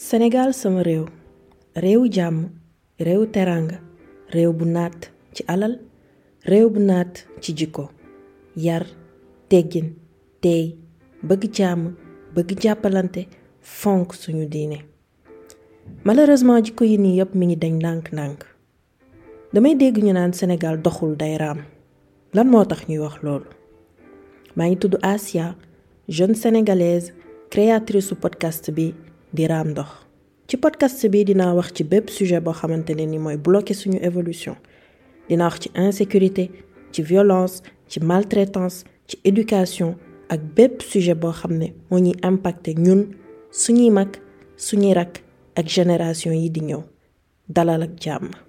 Sénégal sama réew. Réewu jàmm réewu teranga réew bu naat ci yar teggin teey bëgg jàmm bëgg jàppalante fonk suñu diine. Malheureusement jikko yi nii yépp mi ngi dañ ndànk-ndànk damay dégg ñu naan Sénégal doxul day raam lan moo tax ñuy wax Asia jeune sénégalaise créatrice su podcast bi di raam ndox. Ci podcast bi dinaa wax ci bépp sujet boo xamante ne ni mooy bloquer suñu évolution. Dina wax ci insécurité ci violence ci maltraitance ci éducation ak bépp sujet boo xam ne moo ñuy impacté ñun suñuy mag suñuy rak ak génération yi di ñëw. Dalal ak jàmm